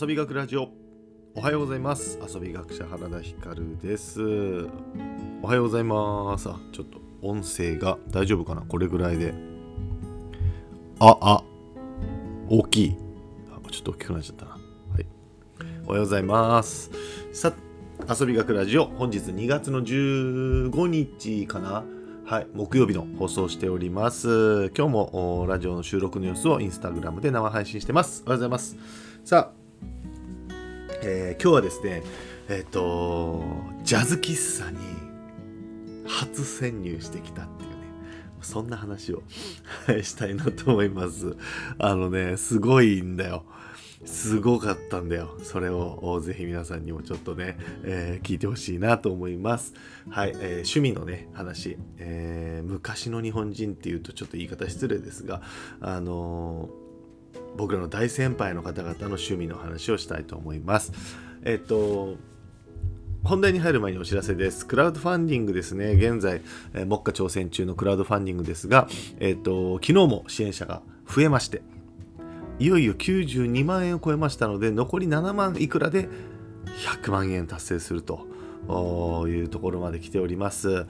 遊び学ラジオ。おはようございます。遊び学者原田光です。おはようございます。あちょっと音声が大丈夫かな？これぐらいで。ああ大きい。あちょっと大きくなっちゃったな。はい。おはようございます。さ遊び学ラジオ。本日2月の15日かな？はい、木曜日の放送しております。今日もラジオの収録の様子をインスタグラムで生配信してます。おはようございます。さあ、えー、今日はですね、えっ、ー、と、ジャズ喫茶に初潜入してきたっていうね、そんな話を したいなと思います。あのね、すごいんだよ。すごかったんだよ。それをぜひ皆さんにもちょっとね、えー、聞いてほしいなと思います。はい、えー、趣味のね、話、えー、昔の日本人っていうとちょっと言い方失礼ですが、あの僕らの大先輩の方々の趣味の話をしたいと思います。えっと、本題に入る前にお知らせです。クラウドファンディングですね。現在、えー、目下挑戦中のクラウドファンディングですが、えっと、昨日も支援者が増えまして、いよいよ92万円を超えましたので残り7万いくらで100万円達成するというところまで来ております。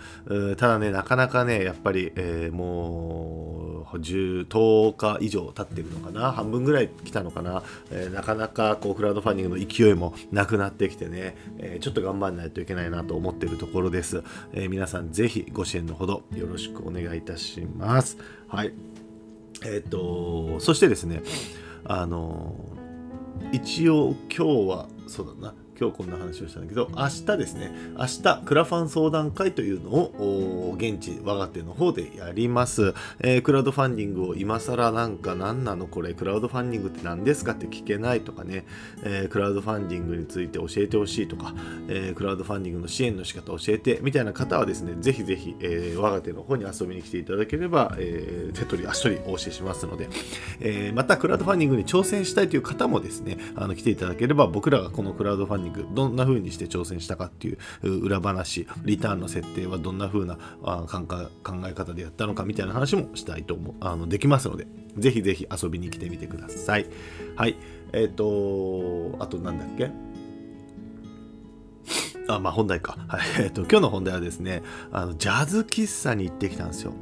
ただねなかなかねやっぱり、えー、もう10 10日以上経ってるのかな？半分ぐらい来たのかな、えー、なかなかこうクラウドファンディングの勢いもなくなってきてね、えー、ちょっと頑張らないといけないなと思ってるところです、え皆さんぜひご支援のほどよろしくお願いいたします。はい。えっ、とそしてですねあの一応今日はそうだな。今日こんな話をしたんだけど明日ですね明日クラファン相談会というのを現地我が手の方でやります、えー、クラウドファンディングを今更なんか何なのこれクラウドファンディングって何ですかって聞けないとかね、えー、クラウドファンディングについて教えてほしいとか、えー、クラウドファンディングの支援の仕方を教えてみたいな方はですねぜひぜひ、え我が手の方に遊びに来ていただければ、え手取り足取りお教えしますので、えまたクラウドファンディングに挑戦したいという方もですねあの来ていただければ僕らがこのクラウドファンディンググどんな風にして挑戦したかっていう裏話リターンの設定はどんな風な考え方でやったのかみたいな話もしたいと思うあのできますのでぜひぜひ遊びに来てみてくださいはいえっ、ー、とあとなんだっけ？あ、まあ本題か。はい。えっ、と、今日の本題はですね、あの、ジャズ喫茶に行ってきたんですよ。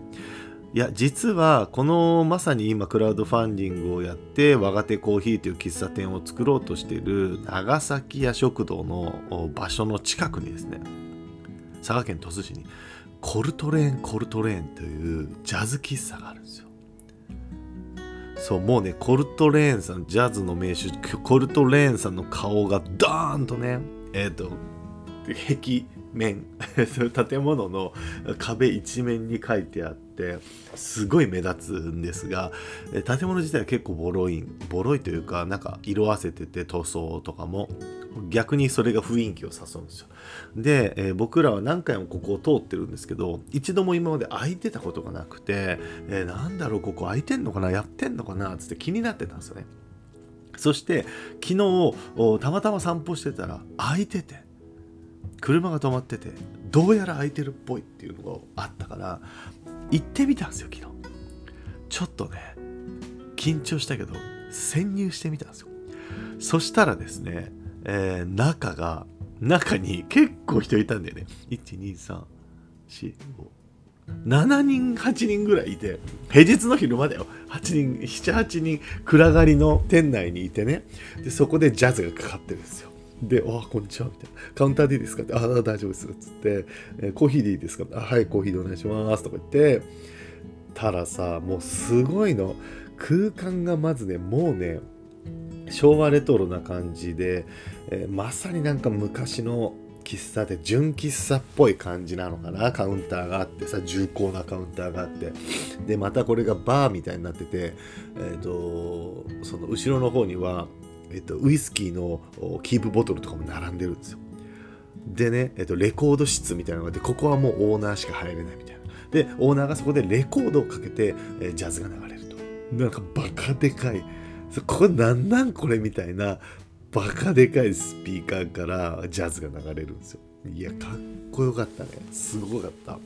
いや実はこのまさに今クラウドファンディングをやって我が手コーヒーという喫茶店を作ろうとしている長崎屋食堂の場所の近くにですね佐賀県鳥栖市にコルトレーンコルトレーンというジャズ喫茶があるんですよ。そうもうねコルトレーンさんジャズの名手コルトレーンさんの顔がドーンとねえっ、ー、と壁面 建物の壁一面に書いてあってすごい目立つんですが建物自体は結構ボロいボロいというかなんか色あせてて塗装とかも逆にそれが雰囲気を誘うんですよ。で、えー、僕らは何回もここを通ってるんですけど一度も今まで空いてたことがなくて、えー、なんだろうここ空いてんのかなやってんのかなつって気になってたんですよね。そして昨日たまたま散歩してたら空いてて車が止まっててどうやら空いてるっぽいっていうのがあったから行ってみたんですよ昨日。ちょっとね緊張したけど潜入してみたんですよ。そしたらですね、えー、中が中に結構人いたんだよね。12345 7人8人ぐらいいて平日の昼間だよ。8人78人暗がりの店内にいてね。でそこでジャズがかかってるんですよ。で、あ、こんにちは、みたいな。カウンターでいいですか？って、ああ、大丈夫です。つって、えー、コーヒーでいいですか？あ、はい、コーヒーでお願いします。とか言って、たらさ、もうすごいの。空間がまずね、もうね、昭和レトロな感じで、えー、まさになんか昔の喫茶で純喫茶っぽい感じなのかな？カウンターがあってさ重厚なカウンターがあってでまたこれがバーみたいになっててえっ、ー、とその後ろの方にはえっと、ウイスキーのキープボトルとかも並んでるんですよ。でね、えっと、レコード室みたいなのがあって、ここはもうオーナーしか入れないみたいな。で、オーナーがそこでレコードをかけて、えー、ジャズが流れると。なんかバカでかい。ここなんなんこれみたいな、バカでかいスピーカーからジャズが流れるんですよ。いや、かっこよかったね。すごかった。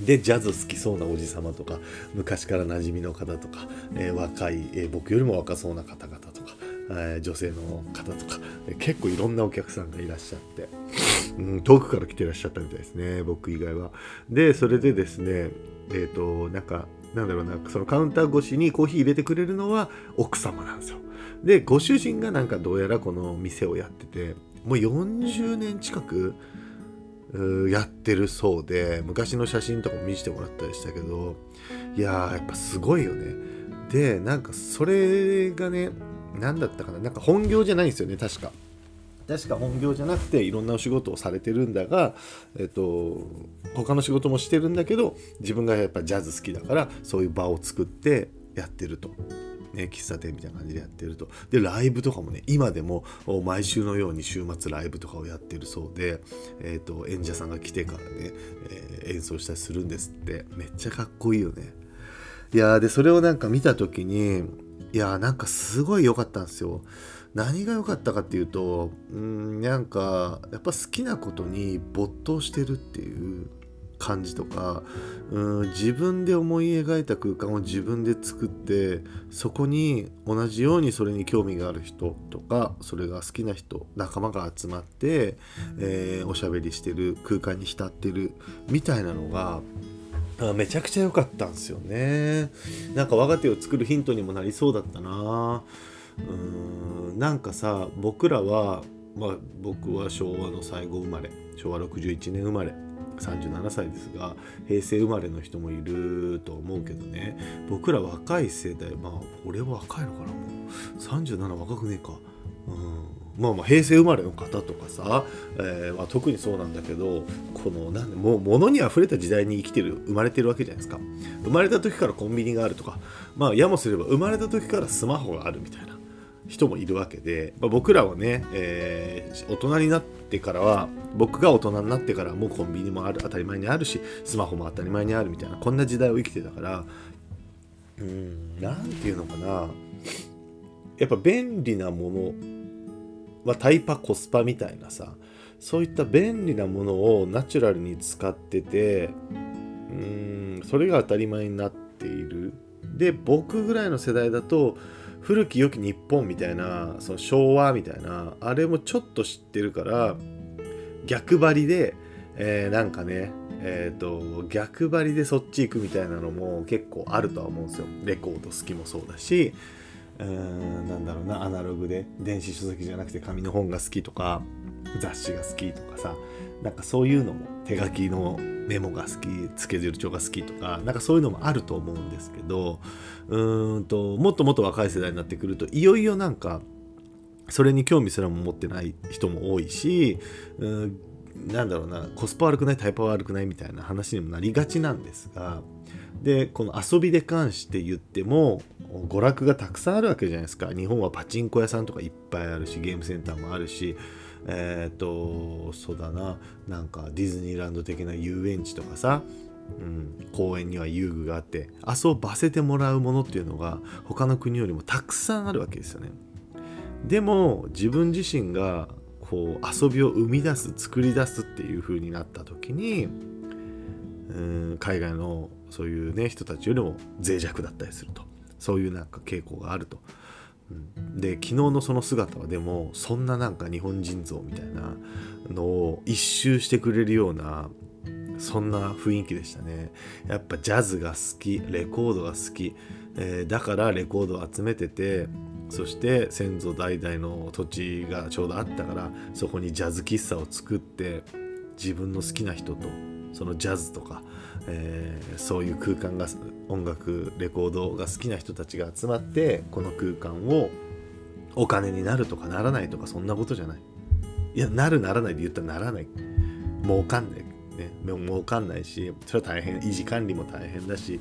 でジャズ好きそうなおじさまとか昔から馴染みの方とか、えー、若い、えー、僕よりも若そうな方々と女性の方とか結構いろんなお客さんがいらっしゃって、うん、遠くから来てらっしゃったみたいですね僕以外は。でそれでですねえっ、ー、となんかなんだろうなそのカウンター越しにコーヒー入れてくれるのは奥様なんですよ。でご主人がなんかどうやらこの店をやっててもう40年近くやってるそうで昔の写真とかも見せてもらったりしたけどいやーやっぱすごいよねでなんかそれがね何だったかな？なんか本業じゃないんですよね確か確か本業じゃなくていろんなお仕事をされてるんだが、えっと、他の仕事もしてるんだけど自分がやっぱジャズ好きだからそういう場を作ってやってるとね、喫茶店みたいな感じでやってると。で、ライブとかもね、今でも毎週のように週末ライブとかをやってるそうで、えっ、と、演者さんが来てからね、えー、演奏したりするんですって。めっちゃかっこいいよね。いやで、それをなんか見た時に、いやなんかすごい良かったんですよ。何が良かったかっていうと、うん、なんか、やっぱ好きなことに没頭してるっていう感じとかうん自分で思い描いた空間を自分で作ってそこに同じようにそれに興味がある人とかそれが好きな人仲間が集まって、えー、おしゃべりしてる空間に浸ってるみたいなのがめちゃくちゃ良かったんですよね。なんか我が手を作るヒントにもなりそうだったな。うーんなんかさ僕らはまあ僕は昭和の最後生まれ昭和61年生まれ37歳ですが平成生まれの人もいると思うけどね。僕ら若い世代まあ俺は若いのかなもう。37若くねえか。うん。まあまあ平成生まれの方とかさ、えーまあ、特にそうなんだけどこのなんでも物にあふれた時代に生きてる生まれてるわけじゃないですか。生まれた時からコンビニがあるとかまあやもすれば生まれた時からスマホがあるみたいな人もいるわけで、まあ、僕らはね、えー、大人になってからは僕が大人になってからもうコンビニもある当たり前にあるしスマホも当たり前にあるみたいなこんな時代を生きてたからうん何て言うのかな。やっぱ便利なものはタイパコスパみたいなさそういった便利なものをナチュラルに使っててうんそれが当たり前になっている。で僕ぐらいの世代だと古き良き日本みたいなその昭和みたいなあれもちょっと知ってるから逆張りで、えー、なんかねえーと、逆張りでそっち行くみたいなのも結構あるとは思うんですよ。レコード好きもそうだし。うんなんだろうなアナログで電子書籍じゃなくて紙の本が好きとか雑誌が好きとかさなんかそういうのも手書きのメモが好きスケジュール帳が好きとかなんかそういうのもあると思うんですけどうーんともっともっと若い世代になってくるといよいよなんかそれに興味すらも持ってない人も多いしうんなんだろうなコスパ悪くないタイパ悪くないみたいな話にもなりがちなんですがでこの遊びで関して言っても娯楽がたくさんあるわけじゃないですか。日本はパチンコ屋さんとかいっぱいあるしゲームセンターもあるしえっ、ー、とそうだな。なんかディズニーランド的な遊園地とかさ、うん、公園には遊具があって遊ばせてもらうものっていうのが他の国よりもたくさんあるわけですよね。でも自分自身がこう遊びを生み出す作り出すっていう風になった時にうん海外のそういうね人たちよりも脆弱だったりすると。そういうなんか傾向があると。で昨日のその姿はでもそんななんか日本人像みたいなのを一周してくれるようなそんな雰囲気でしたね。やっぱジャズが好きレコードが好き、えー、だからレコードを集めててそして先祖代々の土地がちょうどあったからそこにジャズ喫茶を作って自分の好きな人とそのジャズとかえー、そういう空間が音楽レコードが好きな人たちが集まってこの空間をお金になるとかならないとかそんなことじゃない。いやなるならないで言ったらならない。儲かんない。ね儲かんないしそれは大変維持管理も大変だし。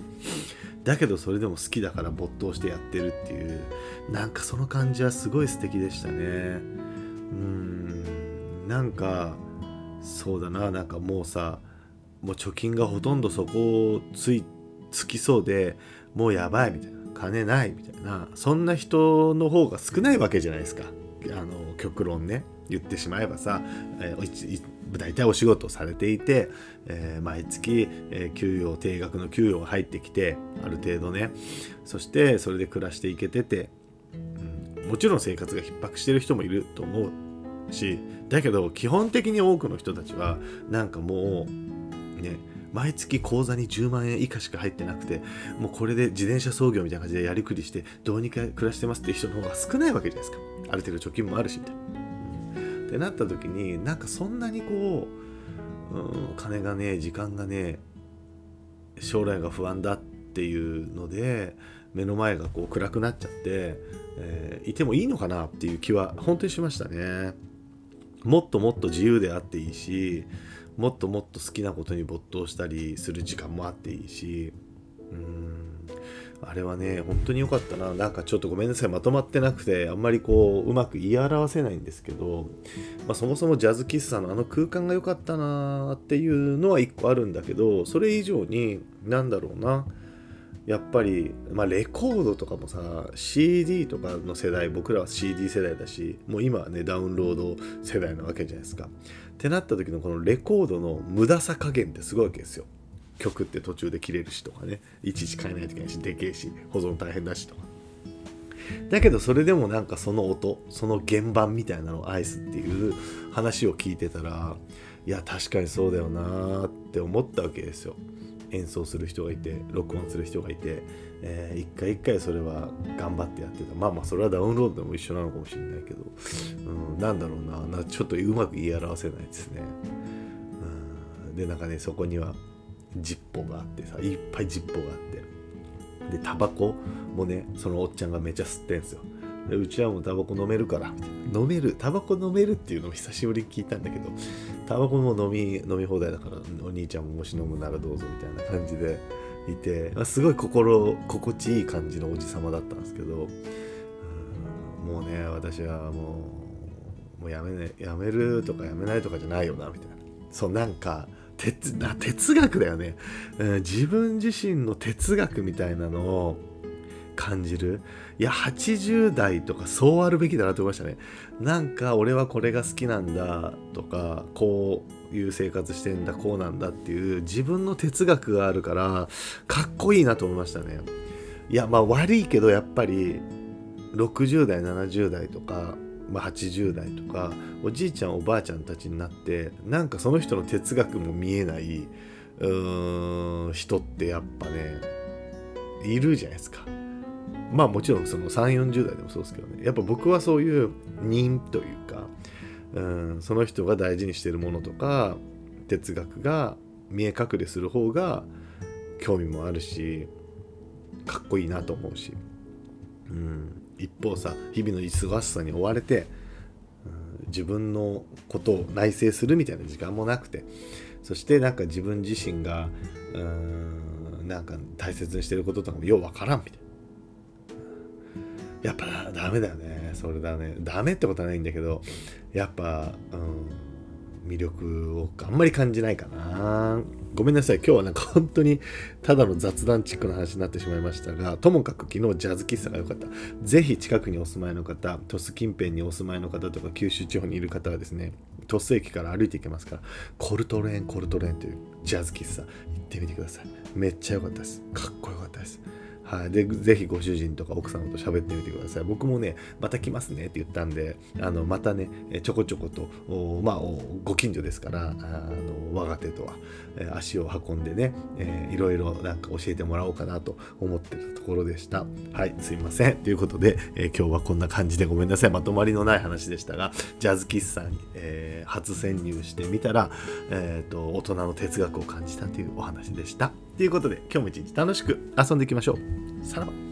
だけどそれでも好きだから没頭してやってるっていうなんかその感じはすごい素敵でしたね。うんなんかそうだななんかもうさもう貯金がほとんどそこをついつきそうでもうやばいみたいな金ないみたいなそんな人の方が少ないわけじゃないですか。あの極論ね。言ってしまえばさ、えー、大体お仕事されていて、えー、毎月、えー、給与定額の給与が入ってきてある程度ね。そしてそれで暮らしていけてて、うん、もちろん生活が逼迫してる人もいると思うしだけど基本的に多くの人たちはなんかもうね毎月口座に10万円以下しか入ってなくてもうこれで自転車操業みたいな感じでやりくりしてどうにか暮らしてますっていう人の方が少ないわけじゃないですかある程度貯金もあるしみたいな。ってなった時になんかそんなにこう、うん、金がね時間がね将来が不安だっていうので目の前がこう暗くなっちゃって、えー、いてもいいのかなっていう気は本当にしましたね。もっともっと自由であっていいしもっともっと好きなことに没頭したりする時間もあっていいし。うん。あれはね本当に良かったな。なんかちょっとごめんなさい。まとまってなくてあんまりこううまく言い表せないんですけど、まあ、そもそもジャズ喫茶のあの空間が良かったなっていうのは一個あるんだけどそれ以上に何だろうな。やっぱり、まあ、レコードとかもさ CD とかの世代僕らは CD 世代だしもう今はねダウンロード世代なわけじゃないですか。ってなった時のこのレコードの無駄さ加減ってすごいわけですよ。曲って途中で切れるしとかねいちいち変えないといけないしでけえし保存大変だしとか。だけどそれでもなんかその音その原版みたいなのを愛すっていう話を聞いてたらいや確かにそうだよなって思ったわけですよ。演奏する人がいて録音する人がいて、えー、一回一回それは頑張ってやってた。まあまあそれはダウンロードでも一緒なのかもしれないけど、うん、なんだろうな。ちょっとうまく言い表せないですね、うん、でなんかねそこにはジッポがあってさいっぱいジッポがあって。でタバコもねそのおっちゃんがめちゃ吸ってんすよ。うちはもうタバコ飲めるから。飲めるタバコ飲めるっていうのを久しぶりに聞いたんだけどタバコも飲み飲み放題だからお兄ちゃんももし飲むならどうぞみたいな感じでいて、まあ、すごい心心地いい感じのおじさまだったんですけどもうね私はもうもうやめ,、ね、やめるとかやめないとかじゃないよなみたいな。そうなんか哲哲学だよね、うん、自分自身の哲学みたいなのを感じる。いや80代とかそうあるべきだなと思いましたね。なんか俺はこれが好きなんだとかこういう生活してんだこうなんだっていう自分の哲学があるからかっこいいなと思いましたね。いやまあ悪いけどやっぱり60代70代とか、まあ、80代とかおじいちゃんおばあちゃんたちになってなんかその人の哲学も見えないうーん人ってやっぱねいるじゃないですか。まあもちろんその3 4 0代でもそうですけどねやっぱ僕はそういう人というか、うん、その人が大事にしてるものとか哲学が見え隠れする方が興味もあるしかっこいいなと思うし、うん、一方さ日々の忙しさに追われて、うん、自分のことを内省するみたいな時間もなくてそしてなんか自分自身がうんなんか大切にしてることとかもようわからんみたいな。やっぱダメだよね。それだねダメってことはないんだけどやっぱ、うん、魅力をあんまり感じないかな。ごめんなさい。今日はなんか本当にただの雑談チックな話になってしまいましたがともかく昨日ジャズ喫茶が良かった。ぜひ近くにお住まいの方鳥栖近辺にお住まいの方とか九州地方にいる方はですね鳥栖駅から歩いていけますからコルトレーンコルトレーンというジャズ喫茶行ってみてください。めっちゃ良かったです。かっこよかったです。はい、でぜひご主人とか奥様と喋ってみてください。僕もねまた来ますねって言ったんであのまたねちょこちょことまあご近所ですからあの我が手とはえ足を運んでね、えー、いろいろなんか教えてもらおうかなと思ってたところでした。はいすいません。ということで、えー、今日はこんな感じでごめんなさい。まとまりのない話でしたがジャズ喫茶に、えー、初潜入してみたら、えー、と大人の哲学を感じたというお話でした。ということで今日も一日楽しく遊んでいきましょう。さらば。